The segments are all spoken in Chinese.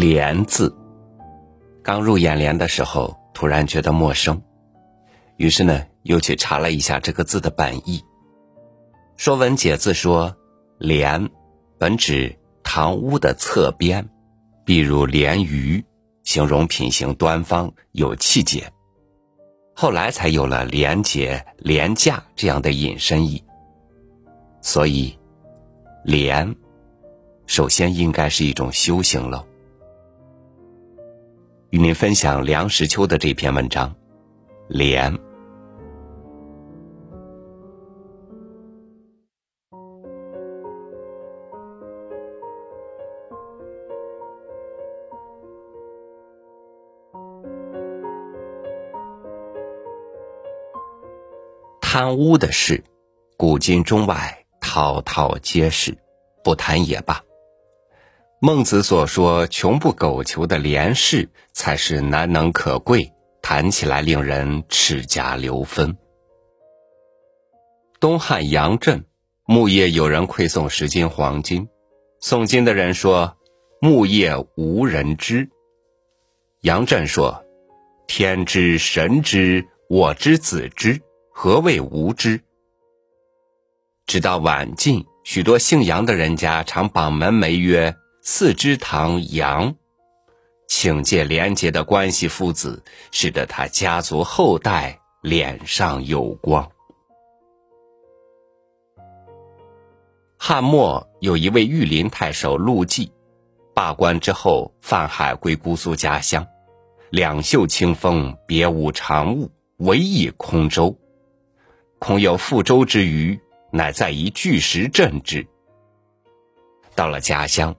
廉字，刚入眼帘的时候，突然觉得陌生，于是呢，又去查了一下这个字的本意。《说文解字》说：“廉，本指堂屋的侧边，比如廉鱼，形容品行端方、有气节。”后来才有了廉洁、廉价这样的引申义。所以，廉，首先应该是一种修行了。与您分享梁实秋的这篇文章，《莲》。贪污的事，古今中外滔滔皆是，不谈也罢。孟子所说“穷不苟求”的廉士，才是难能可贵，谈起来令人齿颊留分。东汉杨震，木业有人馈送十斤黄金，送金的人说：“木业无人知。”杨震说：“天知，神知，我知，子知，何谓无知？”直到晚晋，许多姓杨的人家常榜门楣曰。四之堂杨，请借廉洁的关系父子，使得他家族后代脸上有光。汉末有一位御林太守陆绩，罢官之后泛海归姑苏家乡，两袖清风，别无长物，唯一空舟。空有覆舟之虞，乃在一巨石镇之。到了家乡。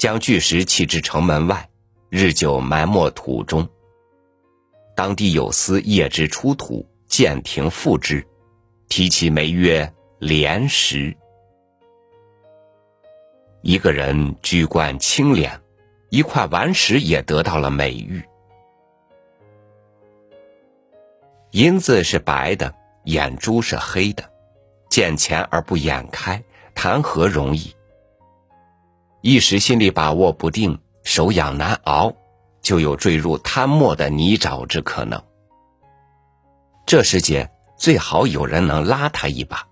将巨石弃至城门外，日久埋没土中。当地有司夜之出土，建亭复之，题其名曰“莲石”。一个人居冠清廉，一块顽石也得到了美誉。银子是白的，眼珠是黑的，见钱而不眼开，谈何容易？一时心里把握不定，手痒难熬，就有坠入贪墨的泥沼之可能。这时节最好有人能拉他一把。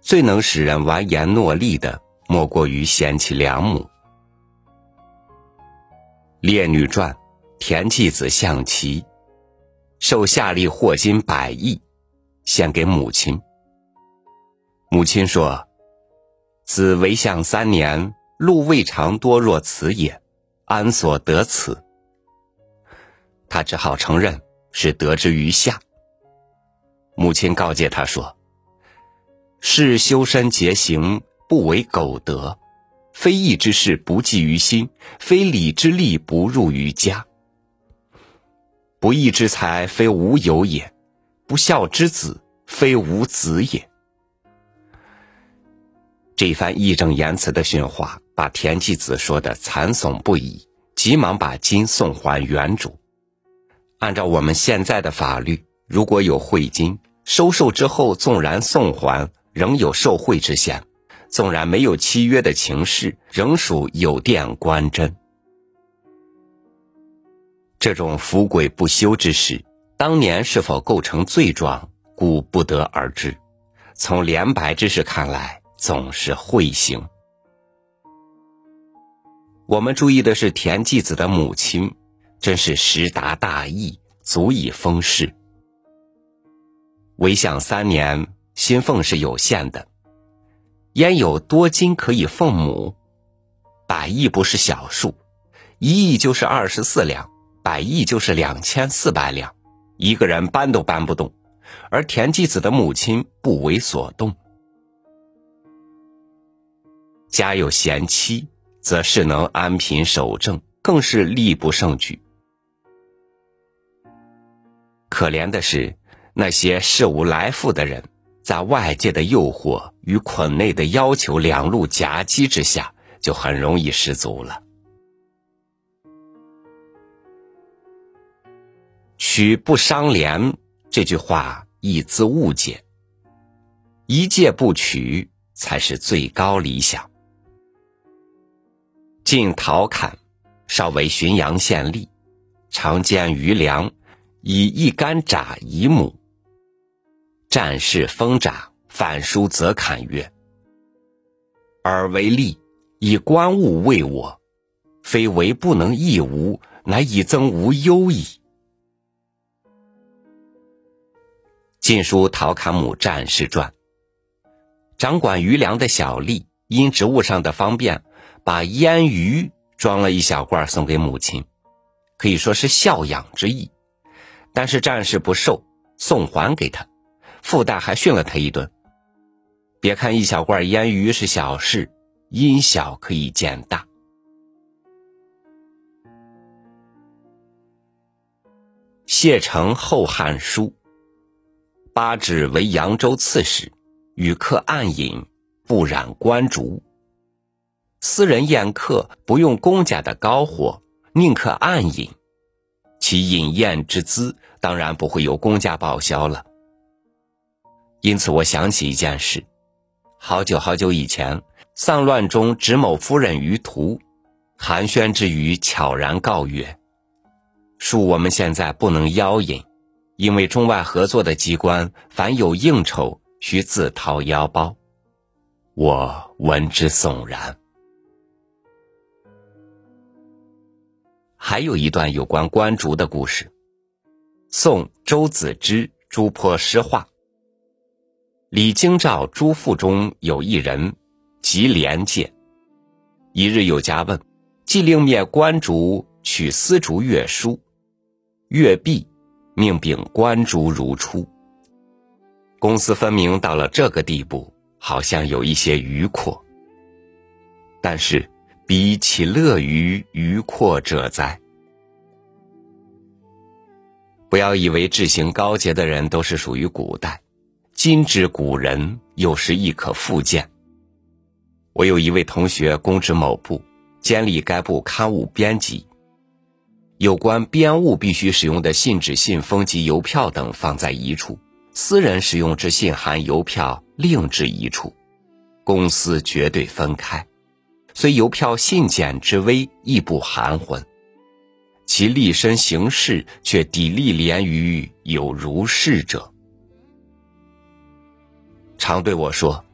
最能使人完颜诺力的，莫过于贤妻良母。《列女传》，田季子象棋，受夏利获金百亿，献给母亲。母亲说。子为相三年，禄未尝多若此也，安所得此？他只好承认是得之于夏。母亲告诫他说：“是修身节行，不为苟得；非义之事，不记于心；非礼之利，不入于家。不义之财，非无有也；不孝之子，非无子也。”这番义正言辞的训话，把田季子说的惨悚不已，急忙把金送还原主。按照我们现在的法律，如果有贿金，收受之后纵然送还，仍有受贿之嫌；纵然没有契约的情事，仍属有店官真。这种伏鬼不休之事，当年是否构成罪状，故不得而知。从连白之事看来。总是会行。我们注意的是田季子的母亲，真是识达大义，足以封事。为相三年，薪俸是有限的，焉有多金可以奉母？百亿不是小数，一亿就是二十四两，百亿就是两千四百两，一个人搬都搬不动，而田季子的母亲不为所动。家有贤妻，则是能安贫守正，更是力不胜举。可怜的是，那些事无来复的人，在外界的诱惑与捆内的要求两路夹击之下，就很容易失足了。取不伤廉这句话，亦自误解。一介不取，才是最高理想。晋陶侃，少为浔阳县吏，常见余粮，以一竿铡一亩。战事封札，反书则侃曰：“尔为吏，以官物为我，非为不能益吾，乃以增吾忧矣。”《晋书·陶侃母战士传》，掌管余粮的小吏因职务上的方便，把腌鱼装了一小罐送给母亲，可以说是孝养之意。但是战士不受，送还给他，附带还训了他一顿。别看一小罐腌鱼是小事，因小可以见大。谢承《后汉书》。八指为扬州刺史，与客暗饮，不染官烛。私人宴客不用公家的高火，宁可暗饮，其饮宴之资当然不会由公家报销了。因此，我想起一件事：好久好久以前，丧乱中执某夫人于途，寒暄之余，悄然告曰：“恕我们现在不能邀饮。”因为中外合作的机关，凡有应酬，需自掏腰包。我闻之悚然。还有一段有关官竹的故事。宋周子之朱坡诗画。李京照朱赋中有一人，即廉介。一日有家问，即令灭官竹，取丝竹乐书，乐毕。命秉官竹如初。公私分明到了这个地步，好像有一些余阔。但是，彼岂乐于愚阔者哉？不要以为志行高洁的人都是属于古代，今之古人有时亦可复见。我有一位同学，公职某部，监理该部刊物编辑。有关编务必须使用的信纸、信封及邮票等放在一处，私人使用之信函、邮票另置一处，公私绝对分开。虽邮票信简之微，亦不含混，其立身行事却砥砺廉于有如是者。常对我说，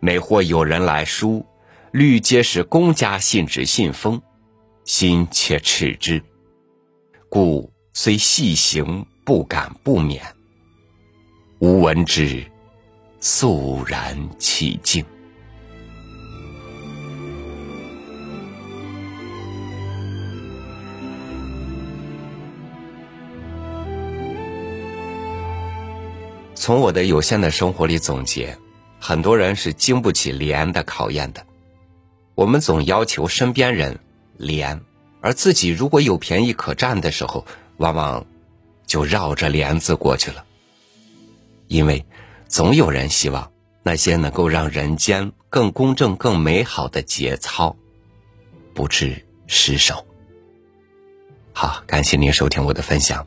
每或有人来书，虑皆是公家信纸、信封，心且耻之。故虽细行，不敢不免。吾闻之，肃然起敬。从我的有限的生活里总结，很多人是经不起廉的考验的。我们总要求身边人廉。而自己如果有便宜可占的时候，往往就绕着帘子过去了。因为总有人希望那些能够让人间更公正、更美好的节操不致失守。好，感谢您收听我的分享，